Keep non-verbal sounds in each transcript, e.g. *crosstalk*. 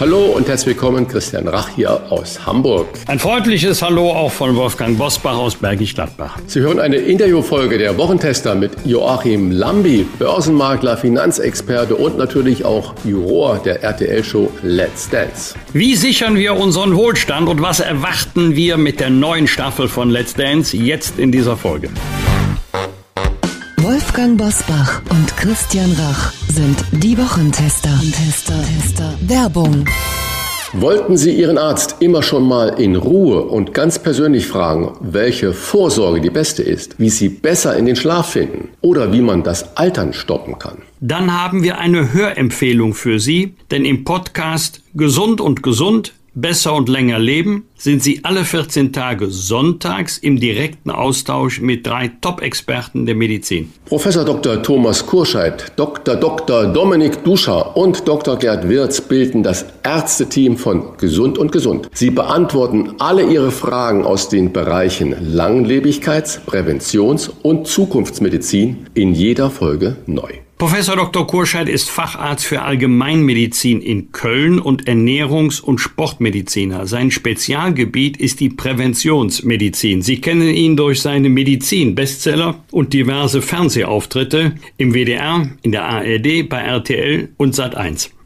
Hallo und herzlich willkommen, Christian Rach hier aus Hamburg. Ein freundliches Hallo auch von Wolfgang Bosbach aus Bergisch Gladbach. Sie hören eine Interviewfolge der Wochentester mit Joachim Lambi, Börsenmakler, Finanzexperte und natürlich auch Juror der RTL-Show Let's Dance. Wie sichern wir unseren Wohlstand und was erwarten wir mit der neuen Staffel von Let's Dance jetzt in dieser Folge? Wolfgang Bosbach und Christian Rach sind die Wochentester. Tester, Tester. Werbung. Wollten Sie Ihren Arzt immer schon mal in Ruhe und ganz persönlich fragen, welche Vorsorge die beste ist, wie Sie besser in den Schlaf finden oder wie man das Altern stoppen kann? Dann haben wir eine Hörempfehlung für Sie, denn im Podcast Gesund und Gesund Besser und länger leben sind Sie alle 14 Tage sonntags im direkten Austausch mit drei Top-Experten der Medizin. Professor Dr. Thomas Kurscheid, Dr. Dr. Dominik Duscher und Dr. Gerd Wirz bilden das Ärzteteam von Gesund und Gesund. Sie beantworten alle Ihre Fragen aus den Bereichen Langlebigkeits-, Präventions- und Zukunftsmedizin in jeder Folge neu. Professor Dr. Kurscheid ist Facharzt für Allgemeinmedizin in Köln und Ernährungs- und Sportmediziner. Sein Spezialgebiet ist die Präventionsmedizin. Sie kennen ihn durch seine Medizin-Bestseller und diverse Fernsehauftritte im WDR, in der ARD, bei RTL und Sat1.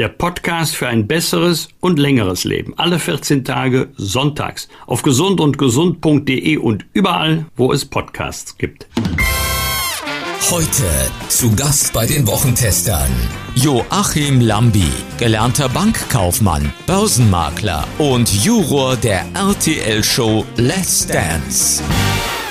der Podcast für ein besseres und längeres Leben. Alle 14 Tage sonntags auf gesund und gesund.de und überall, wo es Podcasts gibt. Heute zu Gast bei den Wochentestern Joachim Lambi, gelernter Bankkaufmann, Börsenmakler und Juror der RTL-Show Let's Dance.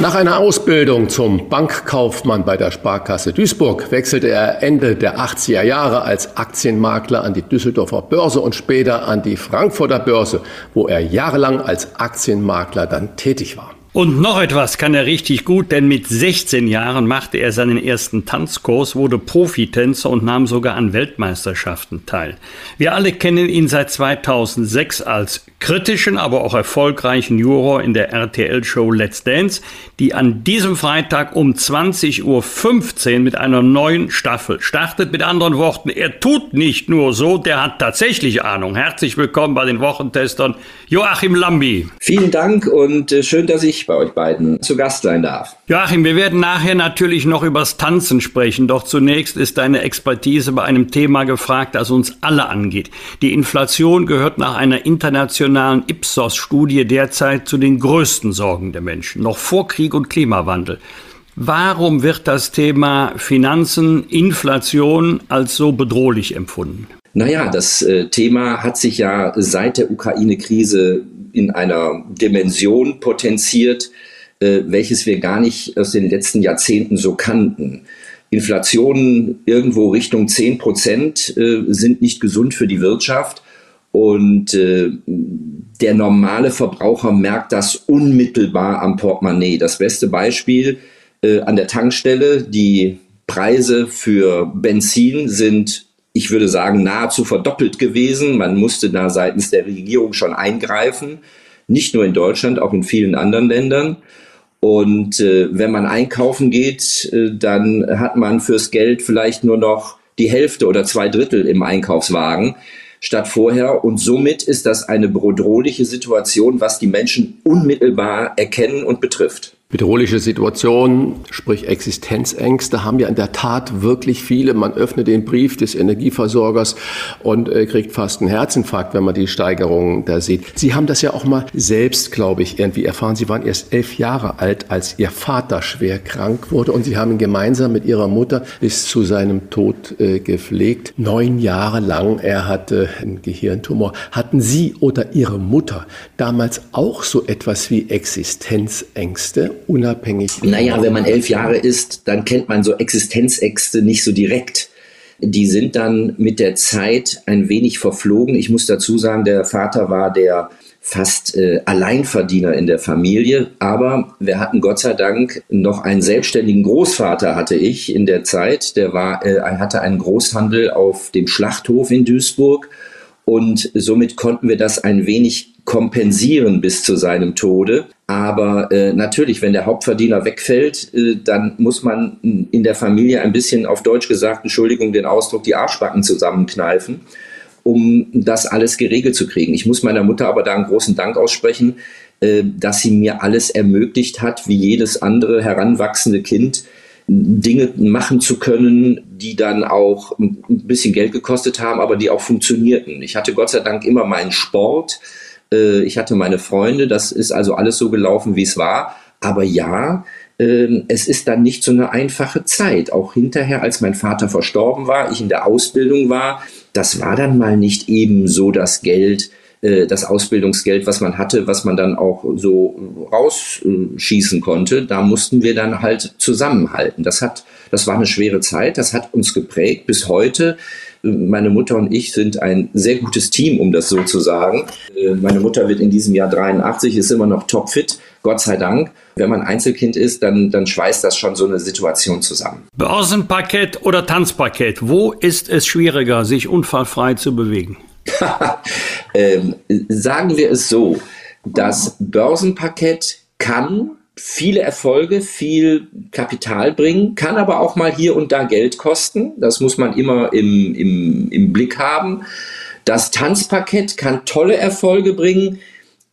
Nach einer Ausbildung zum Bankkaufmann bei der Sparkasse Duisburg wechselte er Ende der 80er Jahre als Aktienmakler an die Düsseldorfer Börse und später an die Frankfurter Börse, wo er jahrelang als Aktienmakler dann tätig war. Und noch etwas kann er richtig gut, denn mit 16 Jahren machte er seinen ersten Tanzkurs, wurde Profitänzer und nahm sogar an Weltmeisterschaften teil. Wir alle kennen ihn seit 2006 als kritischen, aber auch erfolgreichen Juror in der RTL-Show Let's Dance, die an diesem Freitag um 20.15 Uhr mit einer neuen Staffel startet. Mit anderen Worten, er tut nicht nur so, der hat tatsächlich Ahnung. Herzlich willkommen bei den Wochentestern Joachim Lambi. Vielen Dank und äh, schön, dass ich ich bei euch beiden zu Gast sein darf. Joachim, wir werden nachher natürlich noch übers Tanzen sprechen, doch zunächst ist deine Expertise bei einem Thema gefragt, das uns alle angeht. Die Inflation gehört nach einer internationalen Ipsos-Studie derzeit zu den größten Sorgen der Menschen, noch vor Krieg und Klimawandel. Warum wird das Thema Finanzen, Inflation als so bedrohlich empfunden? Naja, das äh, Thema hat sich ja seit der Ukraine-Krise in einer Dimension potenziert, äh, welches wir gar nicht aus den letzten Jahrzehnten so kannten. Inflationen irgendwo Richtung 10 Prozent äh, sind nicht gesund für die Wirtschaft. Und äh, der normale Verbraucher merkt das unmittelbar am Portemonnaie. Das beste Beispiel äh, an der Tankstelle, die Preise für Benzin sind ich würde sagen, nahezu verdoppelt gewesen. Man musste da seitens der Regierung schon eingreifen, nicht nur in Deutschland, auch in vielen anderen Ländern. Und äh, wenn man einkaufen geht, äh, dann hat man fürs Geld vielleicht nur noch die Hälfte oder zwei Drittel im Einkaufswagen statt vorher. Und somit ist das eine bedrohliche Situation, was die Menschen unmittelbar erkennen und betrifft. Bedrohliche Situationen, sprich Existenzängste, haben ja in der Tat wirklich viele. Man öffnet den Brief des Energieversorgers und äh, kriegt fast einen Herzinfarkt, wenn man die Steigerungen da sieht. Sie haben das ja auch mal selbst, glaube ich, irgendwie erfahren. Sie waren erst elf Jahre alt, als Ihr Vater schwer krank wurde und Sie haben ihn gemeinsam mit Ihrer Mutter bis zu seinem Tod äh, gepflegt. Neun Jahre lang. Er hatte einen Gehirntumor. Hatten Sie oder Ihre Mutter damals auch so etwas wie Existenzängste? Unabhängig? Naja, wenn man elf Jahre ist, dann kennt man so Existenzängste nicht so direkt. Die sind dann mit der Zeit ein wenig verflogen. Ich muss dazu sagen, der Vater war der fast äh, Alleinverdiener in der Familie. Aber wir hatten Gott sei Dank noch einen selbstständigen Großvater, hatte ich in der Zeit. Der war, äh, hatte einen Großhandel auf dem Schlachthof in Duisburg. Und somit konnten wir das ein wenig kompensieren bis zu seinem Tode. Aber äh, natürlich, wenn der Hauptverdiener wegfällt, äh, dann muss man in der Familie ein bisschen auf Deutsch gesagt, Entschuldigung den Ausdruck, die Arschbacken zusammenkneifen, um das alles geregelt zu kriegen. Ich muss meiner Mutter aber da einen großen Dank aussprechen, äh, dass sie mir alles ermöglicht hat, wie jedes andere heranwachsende Kind, Dinge machen zu können, die dann auch ein bisschen Geld gekostet haben, aber die auch funktionierten. Ich hatte Gott sei Dank immer meinen Sport äh, ich hatte meine Freunde, das ist also alles so gelaufen, wie es war. Aber ja, äh, es ist dann nicht so eine einfache Zeit. Auch hinterher, als mein Vater verstorben war, ich in der Ausbildung war, das war dann mal nicht eben so das Geld, äh, das Ausbildungsgeld, was man hatte, was man dann auch so rausschießen konnte. Da mussten wir dann halt zusammenhalten. Das hat, das war eine schwere Zeit. Das hat uns geprägt bis heute meine Mutter und ich sind ein sehr gutes Team, um das so zu sagen. Äh, meine Mutter wird in diesem Jahr 83, ist immer noch topfit, Gott sei Dank. Wenn man Einzelkind ist, dann, dann schweißt das schon so eine Situation zusammen. Börsenparkett oder Tanzparkett, wo ist es schwieriger, sich unfallfrei zu bewegen? *laughs* ähm, sagen wir es so, das Börsenparkett kann viele Erfolge, viel Kapital bringen, kann aber auch mal hier und da Geld kosten. Das muss man immer im, im, im Blick haben. Das Tanzparkett kann tolle Erfolge bringen,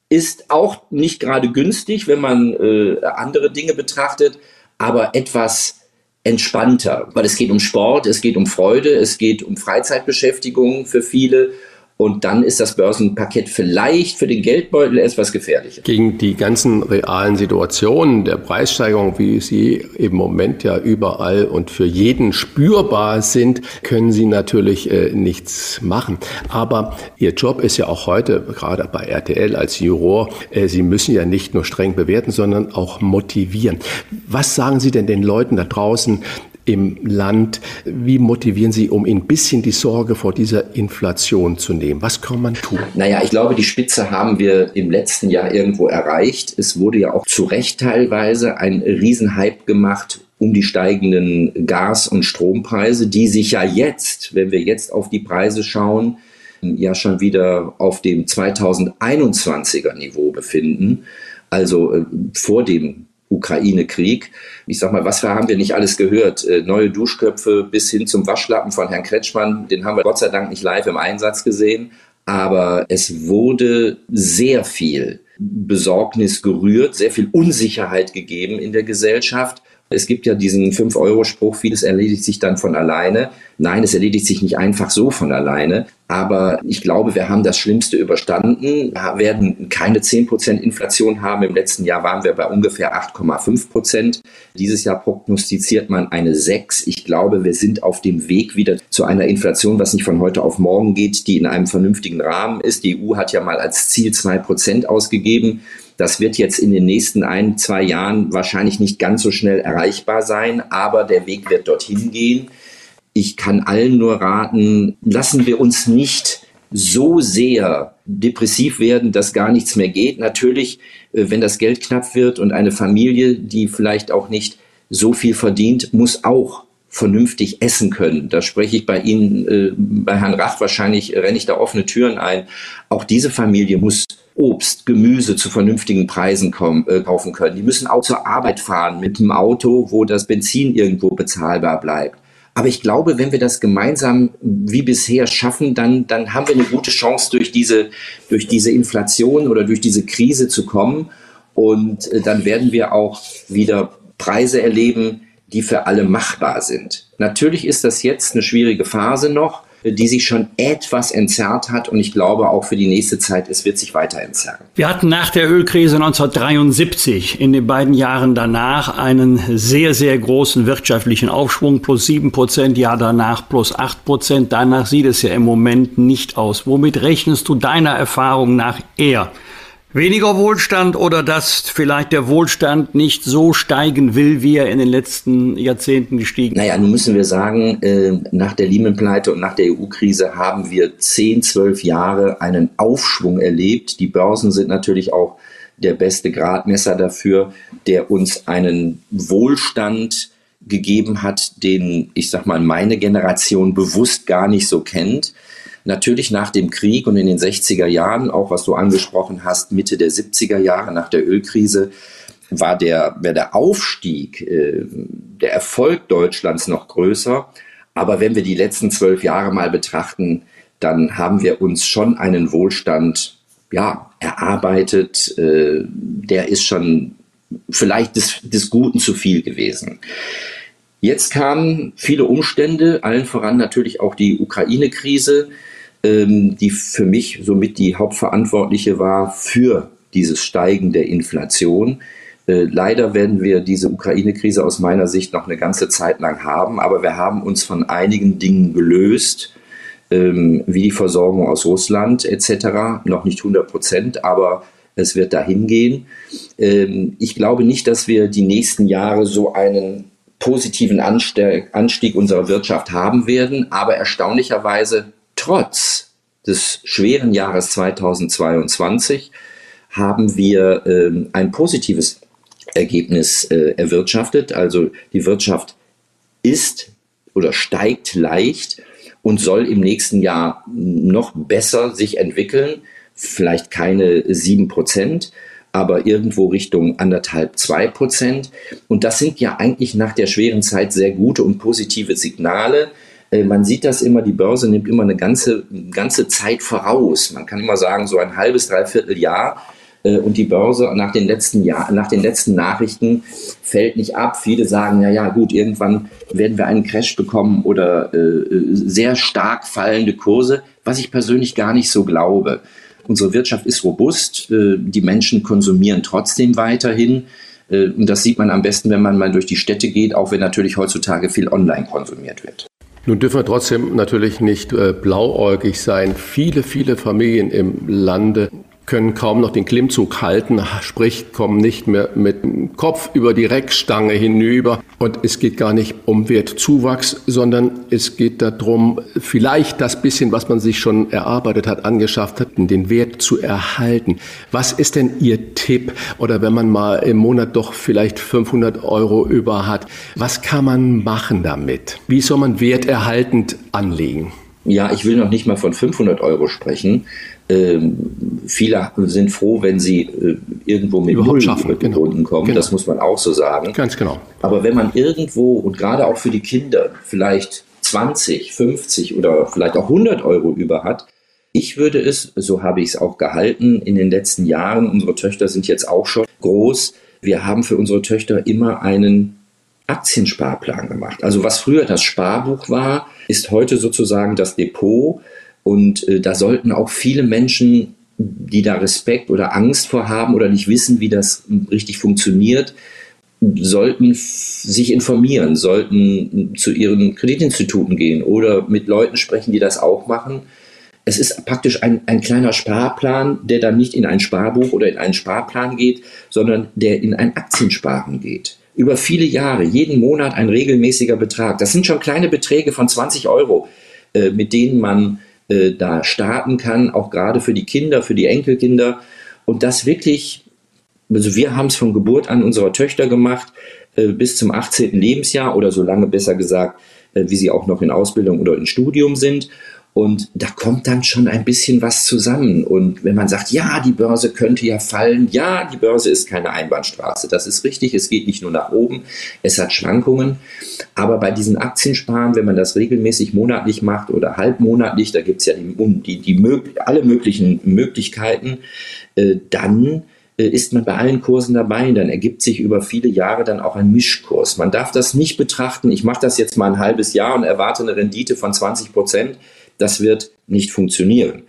ist auch nicht gerade günstig, wenn man äh, andere Dinge betrachtet, aber etwas entspannter, weil es geht um Sport, es geht um Freude, es geht um Freizeitbeschäftigung für viele und dann ist das Börsenpaket vielleicht für den Geldbeutel etwas gefährlicher. Gegen die ganzen realen Situationen der Preissteigerung, wie sie im Moment ja überall und für jeden spürbar sind, können Sie natürlich äh, nichts machen. Aber Ihr Job ist ja auch heute, gerade bei RTL als Juror, äh, Sie müssen ja nicht nur streng bewerten, sondern auch motivieren. Was sagen Sie denn den Leuten da draußen, im Land. Wie motivieren Sie, um ein bisschen die Sorge vor dieser Inflation zu nehmen? Was kann man tun? Naja, ich glaube, die Spitze haben wir im letzten Jahr irgendwo erreicht. Es wurde ja auch zu Recht teilweise ein Riesenhype gemacht um die steigenden Gas- und Strompreise, die sich ja jetzt, wenn wir jetzt auf die Preise schauen, ja schon wieder auf dem 2021er Niveau befinden, also äh, vor dem Ukraine-Krieg. Ich sag mal, was haben wir nicht alles gehört? Äh, neue Duschköpfe bis hin zum Waschlappen von Herrn Kretschmann, den haben wir Gott sei Dank nicht live im Einsatz gesehen. Aber es wurde sehr viel Besorgnis gerührt, sehr viel Unsicherheit gegeben in der Gesellschaft. Es gibt ja diesen 5-Euro-Spruch, vieles erledigt sich dann von alleine. Nein, es erledigt sich nicht einfach so von alleine. Aber ich glaube, wir haben das Schlimmste überstanden. Wir werden keine 10% Inflation haben. Im letzten Jahr waren wir bei ungefähr 8,5%. Dieses Jahr prognostiziert man eine 6. Ich glaube, wir sind auf dem Weg wieder zu einer Inflation, was nicht von heute auf morgen geht, die in einem vernünftigen Rahmen ist. Die EU hat ja mal als Ziel 2% ausgegeben. Das wird jetzt in den nächsten ein, zwei Jahren wahrscheinlich nicht ganz so schnell erreichbar sein, aber der Weg wird dorthin gehen. Ich kann allen nur raten, lassen wir uns nicht so sehr depressiv werden, dass gar nichts mehr geht. Natürlich, äh, wenn das Geld knapp wird und eine Familie, die vielleicht auch nicht so viel verdient, muss auch vernünftig essen können. Da spreche ich bei Ihnen, äh, bei Herrn Rach wahrscheinlich, renne ich da offene Türen ein. Auch diese Familie muss Obst, Gemüse zu vernünftigen Preisen kommen, äh, kaufen können. Die müssen auch zur Arbeit fahren mit einem Auto, wo das Benzin irgendwo bezahlbar bleibt. Aber ich glaube, wenn wir das gemeinsam wie bisher schaffen, dann, dann haben wir eine gute Chance, durch diese, durch diese Inflation oder durch diese Krise zu kommen. Und äh, dann werden wir auch wieder Preise erleben, die für alle machbar sind. Natürlich ist das jetzt eine schwierige Phase noch, die sich schon etwas entzerrt hat und ich glaube auch für die nächste Zeit, es wird sich weiter entzerren. Wir hatten nach der Ölkrise 1973 in den beiden Jahren danach einen sehr, sehr großen wirtschaftlichen Aufschwung, plus sieben Prozent, Jahr danach plus acht Prozent. Danach sieht es ja im Moment nicht aus. Womit rechnest du deiner Erfahrung nach eher? Weniger Wohlstand oder dass vielleicht der Wohlstand nicht so steigen will, wie er in den letzten Jahrzehnten gestiegen ist? Naja, nun müssen wir sagen, äh, nach der Lehman-Pleite und nach der EU-Krise haben wir zehn, zwölf Jahre einen Aufschwung erlebt. Die Börsen sind natürlich auch der beste Gradmesser dafür, der uns einen Wohlstand gegeben hat, den, ich sag mal, meine Generation bewusst gar nicht so kennt. Natürlich nach dem Krieg und in den 60er Jahren, auch was du angesprochen hast, Mitte der 70er Jahre nach der Ölkrise, war der, war der Aufstieg, äh, der Erfolg Deutschlands noch größer. Aber wenn wir die letzten zwölf Jahre mal betrachten, dann haben wir uns schon einen Wohlstand ja, erarbeitet. Äh, der ist schon vielleicht des, des Guten zu viel gewesen. Jetzt kamen viele Umstände, allen voran natürlich auch die Ukraine-Krise, ähm, die für mich somit die Hauptverantwortliche war für dieses Steigen der Inflation. Äh, leider werden wir diese Ukraine-Krise aus meiner Sicht noch eine ganze Zeit lang haben, aber wir haben uns von einigen Dingen gelöst, ähm, wie die Versorgung aus Russland etc. Noch nicht 100 Prozent, aber es wird dahin gehen. Ähm, ich glaube nicht, dass wir die nächsten Jahre so einen positiven Anstieg unserer Wirtschaft haben werden, aber erstaunlicherweise trotz des schweren Jahres 2022 haben wir ähm, ein positives Ergebnis äh, erwirtschaftet. Also die Wirtschaft ist oder steigt leicht und soll im nächsten Jahr noch besser sich entwickeln. Vielleicht keine sieben Prozent, aber irgendwo Richtung anderthalb, zwei Prozent. Und das sind ja eigentlich nach der schweren Zeit sehr gute und positive Signale, äh, man sieht das immer, die Börse nimmt immer eine ganze, ganze Zeit voraus. Man kann immer sagen, so ein halbes, dreiviertel Jahr äh, und die Börse nach den letzten Jahr, nach den letzten Nachrichten fällt nicht ab. Viele sagen, ja, ja, gut, irgendwann werden wir einen Crash bekommen oder äh, sehr stark fallende Kurse, was ich persönlich gar nicht so glaube. Unsere Wirtschaft ist robust, äh, die Menschen konsumieren trotzdem weiterhin. Äh, und das sieht man am besten, wenn man mal durch die Städte geht, auch wenn natürlich heutzutage viel online konsumiert wird. Nun dürfen wir trotzdem natürlich nicht äh, blauäugig sein. Viele, viele Familien im Lande können kaum noch den Klimmzug halten, sprich kommen nicht mehr mit dem Kopf über die Reckstange hinüber. Und es geht gar nicht um Wertzuwachs, sondern es geht darum, vielleicht das bisschen, was man sich schon erarbeitet hat, angeschafft hat, den Wert zu erhalten. Was ist denn Ihr Tipp? Oder wenn man mal im Monat doch vielleicht 500 Euro über hat, was kann man machen damit? Wie soll man werterhaltend anlegen? Ja, ich will noch nicht mal von 500 Euro sprechen. Ähm, viele sind froh, wenn sie äh, irgendwo mit Null schaffen, genau. kommen. Genau. Das muss man auch so sagen. Ganz genau. Aber wenn man irgendwo und gerade auch für die Kinder vielleicht 20, 50 oder vielleicht auch 100 Euro über hat, ich würde es, so habe ich es auch gehalten in den letzten Jahren, unsere Töchter sind jetzt auch schon groß, wir haben für unsere Töchter immer einen Aktiensparplan gemacht. Also was früher das Sparbuch war, ist heute sozusagen das Depot und äh, da sollten auch viele Menschen, die da Respekt oder Angst vor haben oder nicht wissen, wie das richtig funktioniert, sollten sich informieren, sollten zu ihren Kreditinstituten gehen oder mit Leuten sprechen, die das auch machen. Es ist praktisch ein, ein kleiner Sparplan, der dann nicht in ein Sparbuch oder in einen Sparplan geht, sondern der in ein Aktiensparen geht. Über viele Jahre, jeden Monat ein regelmäßiger Betrag. Das sind schon kleine Beträge von 20 Euro, äh, mit denen man äh, da starten kann, auch gerade für die Kinder, für die Enkelkinder. Und das wirklich, also wir haben es von Geburt an unserer Töchter gemacht, äh, bis zum 18. Lebensjahr oder so lange besser gesagt, äh, wie sie auch noch in Ausbildung oder in Studium sind. Und da kommt dann schon ein bisschen was zusammen. Und wenn man sagt, ja, die Börse könnte ja fallen, ja, die Börse ist keine Einbahnstraße. Das ist richtig. Es geht nicht nur nach oben. Es hat Schwankungen. Aber bei diesen Aktiensparen, wenn man das regelmäßig monatlich macht oder halbmonatlich, da gibt es ja die, die, die, alle möglichen Möglichkeiten, äh, dann äh, ist man bei allen Kursen dabei, dann ergibt sich über viele Jahre dann auch ein Mischkurs. Man darf das nicht betrachten, ich mache das jetzt mal ein halbes Jahr und erwarte eine Rendite von 20 Prozent. Das wird nicht funktionieren.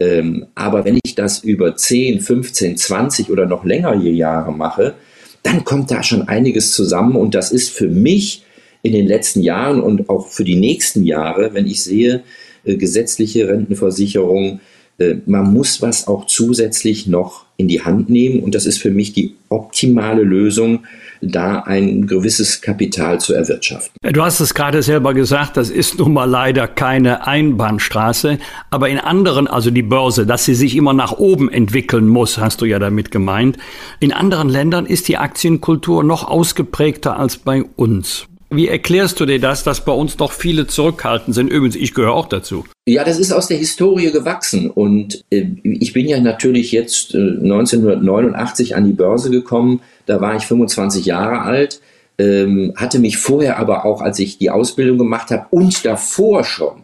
Ähm, aber wenn ich das über 10, 15, 20 oder noch längere Jahre mache, dann kommt da schon einiges zusammen und das ist für mich in den letzten Jahren und auch für die nächsten Jahre, wenn ich sehe, äh, gesetzliche Rentenversicherung, äh, man muss was auch zusätzlich noch in die Hand nehmen und das ist für mich die optimale Lösung, da ein gewisses Kapital zu erwirtschaften. Du hast es gerade selber gesagt, das ist nun mal leider keine Einbahnstraße, aber in anderen, also die Börse, dass sie sich immer nach oben entwickeln muss, hast du ja damit gemeint. In anderen Ländern ist die Aktienkultur noch ausgeprägter als bei uns. Wie erklärst du dir das, dass bei uns doch viele zurückhaltend sind? Übrigens, ich gehöre auch dazu. Ja, das ist aus der Historie gewachsen. Und äh, ich bin ja natürlich jetzt äh, 1989 an die Börse gekommen. Da war ich 25 Jahre alt, ähm, hatte mich vorher aber auch, als ich die Ausbildung gemacht habe und davor schon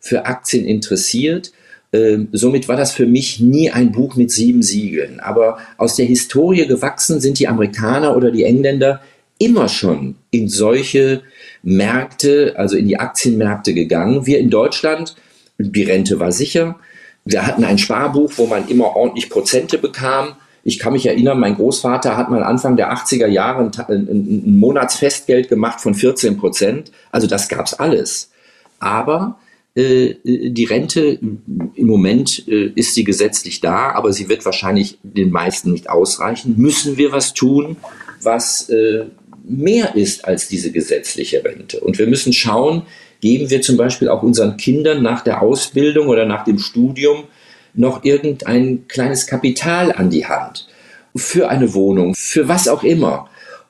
für Aktien interessiert. Ähm, somit war das für mich nie ein Buch mit sieben Siegeln. Aber aus der Historie gewachsen sind die Amerikaner oder die Engländer immer schon in solche Märkte, also in die Aktienmärkte gegangen. Wir in Deutschland, die Rente war sicher. Wir hatten ein Sparbuch, wo man immer ordentlich Prozente bekam. Ich kann mich erinnern, mein Großvater hat mal Anfang der 80er Jahre ein, ein, Monatsfestgeld gemacht von 14 Prozent. Also das gab's alles. Aber äh, die Rente im Moment äh, ist sie gesetzlich da, aber sie wird wahrscheinlich den meisten nicht ausreichen. Müssen wir was tun, was äh, mehr ist als diese gesetzliche Rente. Und wir müssen schauen, geben wir zum Beispiel auch unseren Kindern nach der Ausbildung oder nach dem Studium noch irgendein kleines Kapital an die Hand für eine Wohnung, für was auch immer.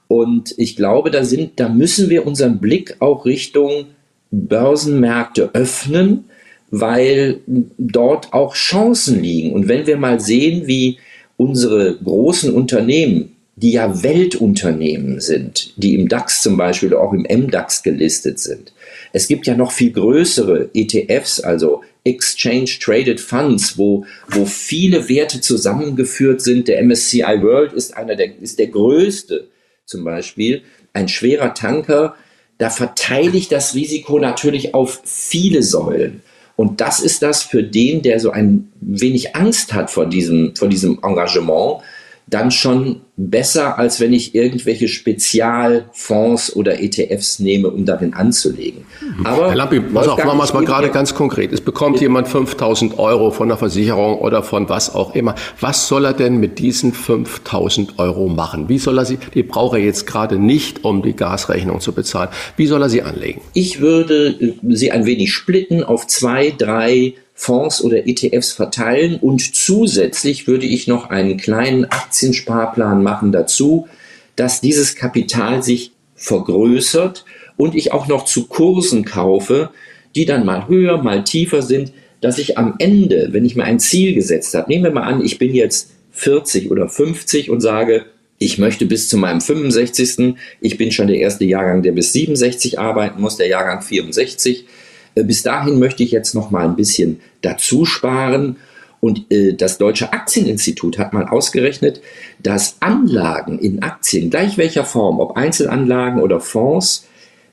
Und ich glaube, da sind, da müssen wir unseren Blick auch Richtung Börsenmärkte öffnen, weil dort auch Chancen liegen. Und wenn wir mal sehen, wie unsere großen Unternehmen die ja Weltunternehmen sind, die im DAX zum Beispiel oder auch im MDAX gelistet sind. Es gibt ja noch viel größere ETFs, also Exchange Traded Funds, wo, wo viele Werte zusammengeführt sind. Der MSCI World ist einer der, ist der größte zum Beispiel. Ein schwerer Tanker. Da verteile ich das Risiko natürlich auf viele Säulen. Und das ist das für den, der so ein wenig Angst hat vor diesem, vor diesem Engagement, dann schon besser, als wenn ich irgendwelche Spezialfonds oder ETFs nehme, um darin anzulegen. Mhm. Aber Herr Lampi, pass auf, machen wir es mal gerade ganz konkret. Es bekommt jemand 5000 Euro von der Versicherung oder von was auch immer. Was soll er denn mit diesen 5000 Euro machen? Wie soll er sie, die braucht er jetzt gerade nicht, um die Gasrechnung zu bezahlen. Wie soll er sie anlegen? Ich würde sie ein wenig splitten auf zwei, drei Fonds oder ETFs verteilen und zusätzlich würde ich noch einen kleinen Aktiensparplan machen dazu, dass dieses Kapital sich vergrößert und ich auch noch zu Kursen kaufe, die dann mal höher, mal tiefer sind, dass ich am Ende, wenn ich mir ein Ziel gesetzt habe, nehmen wir mal an, ich bin jetzt 40 oder 50 und sage, ich möchte bis zu meinem 65. Ich bin schon der erste Jahrgang, der bis 67 arbeiten muss, der Jahrgang 64. Äh, bis dahin möchte ich jetzt noch mal ein bisschen dazu sparen. Und äh, das Deutsche Aktieninstitut hat mal ausgerechnet, dass Anlagen in Aktien, gleich welcher Form, ob Einzelanlagen oder Fonds,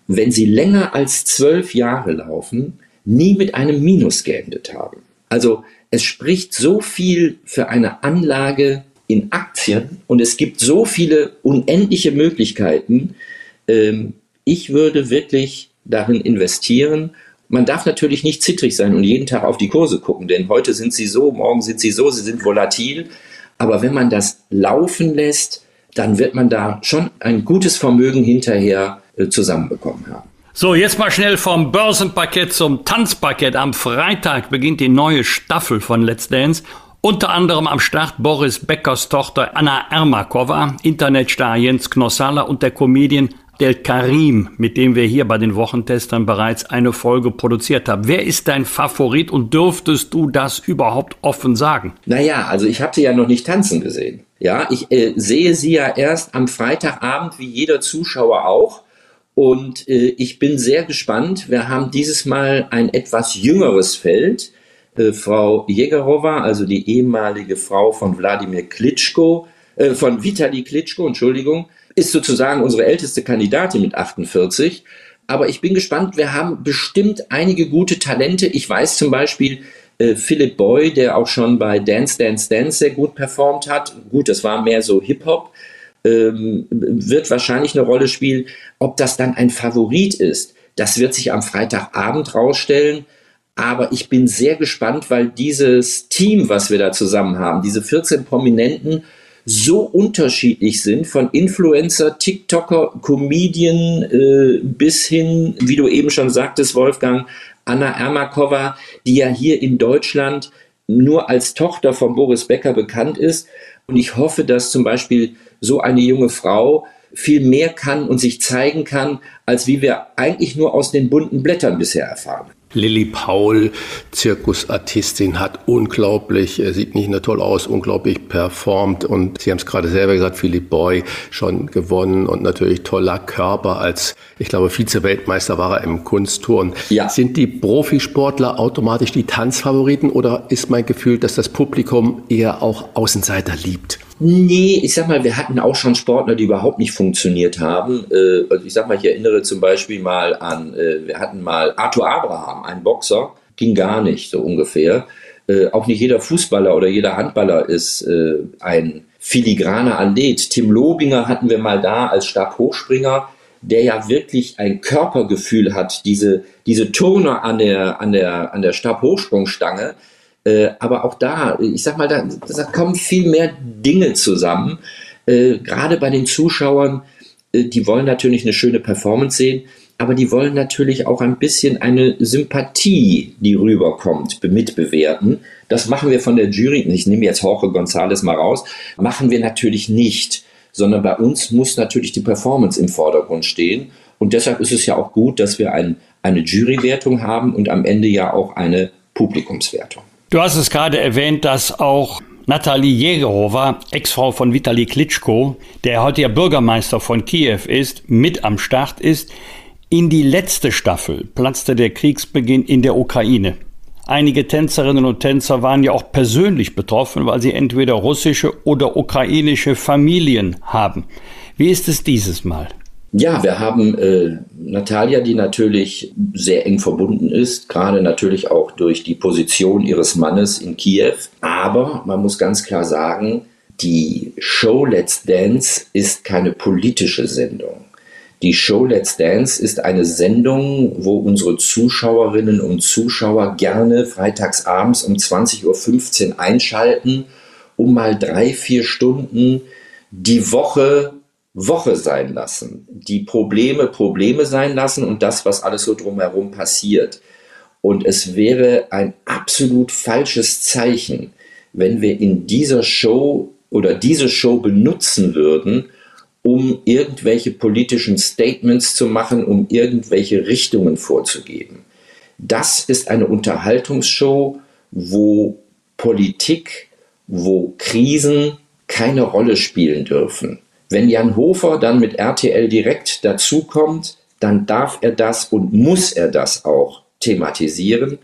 wenn sie länger als zwölf Jahre laufen, nie mit einem Minus geendet haben. Also es spricht so viel für eine Anlage in Aktien und es gibt so viele unendliche Möglichkeiten. Ähm, ich würde wirklich darin investieren man darf natürlich nicht zittrig sein und jeden Tag auf die Kurse gucken, denn heute sind sie so, morgen sind sie so, sie sind volatil. Aber wenn man das laufen lässt, dann wird man da schon ein gutes Vermögen hinterher äh, zusammenbekommen haben. So, jetzt mal schnell vom Börsenparkett zum Tanzparkett. Am Freitag beginnt die neue Staffel von Let's Dance. Unter anderem am Start Boris Beckers Tochter Anna Ermakova, Internetstar Jens Knossalla und der Comedian Abdel Karim, mit dem wir hier bei den Wochentestern bereits eine Folge produziert haben. Wer ist dein Favorit und dürftest du das überhaupt offen sagen? Naja, also ich habe sie ja noch nicht tanzen gesehen. Ja, ich äh, sehe sie ja erst am Freitagabend, wie jeder Zuschauer auch. Und äh, ich bin sehr gespannt. Wir haben dieses Mal ein etwas jüngeres Feld. Äh, Frau Jägerowa, also die ehemalige Frau von Wladimir Klitschko, äh, von Vitali Klitschko, Entschuldigung, ist sozusagen unsere älteste Kandidatin mit 48. Aber ich bin gespannt, wir haben bestimmt einige gute Talente. Ich weiß zum Beispiel, äh, Philip Boy, der auch schon bei Dance Dance Dance sehr gut performt hat. Gut, das war mehr so Hip-Hop. Ähm, wird wahrscheinlich eine Rolle spielen. Ob das dann ein Favorit ist, das wird sich am Freitagabend rausstellen. Aber ich bin sehr gespannt, weil dieses Team, was wir da zusammen haben, diese 14 Prominenten, so unterschiedlich sind, von Influencer, TikToker, Comedian äh, bis hin, wie du eben schon sagtest, Wolfgang, Anna Ermakova, die ja hier in Deutschland nur als Tochter von Boris Becker bekannt ist. Und ich hoffe, dass zum Beispiel so eine junge Frau viel mehr kann und sich zeigen kann, als wie wir eigentlich nur aus den bunten Blättern bisher erfahren. Lilly Paul, Zirkusartistin, hat unglaublich, äh, sieht nicht nur toll aus, unglaublich performt. Und Sie haben es gerade selber gesagt, Philipp Boy schon gewonnen und natürlich toller Körper als, ich glaube, Vize-Weltmeister war er im Kunstturn. Ja. Sind die Profisportler automatisch die Tanzfavoriten oder ist mein Gefühl, dass das Publikum eher auch Außenseiter liebt? Nee, ich sag mal, wir hatten auch schon Sportler, die überhaupt nicht funktioniert haben. Äh, also ich sag mal, ich erinnere zum Beispiel mal an, äh, wir hatten mal Arthur Abraham, ein Boxer, ging gar nicht, so ungefähr. Äh, auch nicht jeder Fußballer oder jeder Handballer ist ein filigraner Athlet. Tim Lobinger hatten wir mal da als Stabhochspringer, der ja wirklich ein Körpergefühl hat. Diese, diese Turner an der, an der, an der Stabhochsprungstange, äh, aber auch da, ich sag mal, da, da kommen viel mehr Dinge zusammen. Äh, Gerade bei den Zuschauern, äh, die wollen natürlich eine schöne Performance sehen, aber die wollen natürlich auch ein bisschen eine Sympathie, die rüberkommt, mitbewerten. Das machen wir von der Jury, ich nehme jetzt Jorge González mal raus, machen wir natürlich nicht, sondern bei uns muss natürlich die Performance im Vordergrund stehen. Und deshalb ist es ja auch gut, dass wir ein, eine Jurywertung haben und am Ende ja auch eine Publikumswertung. Du hast es gerade erwähnt, dass auch Natalie Jägerowa, Ex-Frau von Vitali Klitschko, der heute ja Bürgermeister von Kiew ist, mit am Start ist. In die letzte Staffel platzte der Kriegsbeginn in der Ukraine. Einige Tänzerinnen und Tänzer waren ja auch persönlich betroffen, weil sie entweder russische oder ukrainische Familien haben. Wie ist es dieses Mal? Ja, wir haben äh, Natalia, die natürlich sehr eng verbunden ist, gerade natürlich auch durch die Position ihres Mannes in Kiew. Aber man muss ganz klar sagen, die Show Let's Dance ist keine politische Sendung. Die Show Let's Dance ist eine Sendung, wo unsere Zuschauerinnen und Zuschauer gerne freitagsabends um 20.15 Uhr einschalten, um mal drei, vier Stunden die Woche Woche sein lassen, die Probleme Probleme sein lassen und das, was alles so drumherum passiert. Und es wäre ein absolut falsches Zeichen, wenn wir in dieser Show oder diese Show benutzen würden, um irgendwelche politischen Statements zu machen, um irgendwelche Richtungen vorzugeben. Das ist eine Unterhaltungsshow, wo Politik, wo Krisen keine Rolle spielen dürfen. Wenn Jan Hofer dann mit RTL direkt dazukommt, dann darf er das und muss er das auch thematisieren.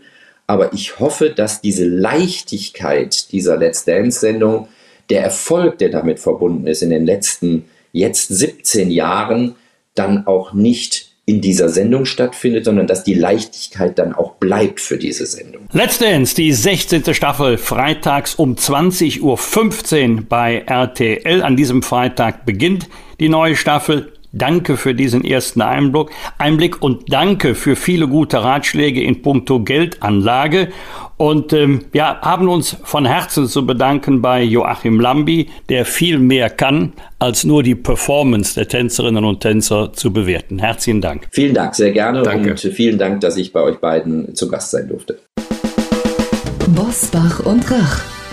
Aber ich hoffe, dass diese Leichtigkeit dieser Let's Dance-Sendung, der Erfolg, der damit verbunden ist in den letzten jetzt 17 Jahren, dann auch nicht in dieser Sendung stattfindet, sondern dass die Leichtigkeit dann auch bleibt für diese Sendung. Let's die 16. Staffel, freitags um 20.15 Uhr bei RTL. An diesem Freitag beginnt die neue Staffel. Danke für diesen ersten Einblick, Einblick und danke für viele gute Ratschläge in puncto Geldanlage. Und ähm, wir haben uns von Herzen zu bedanken bei Joachim Lambi, der viel mehr kann, als nur die Performance der Tänzerinnen und Tänzer zu bewerten. Herzlichen Dank. Vielen Dank, sehr gerne Danke. und vielen Dank, dass ich bei euch beiden zu Gast sein durfte. Bosbach und Rach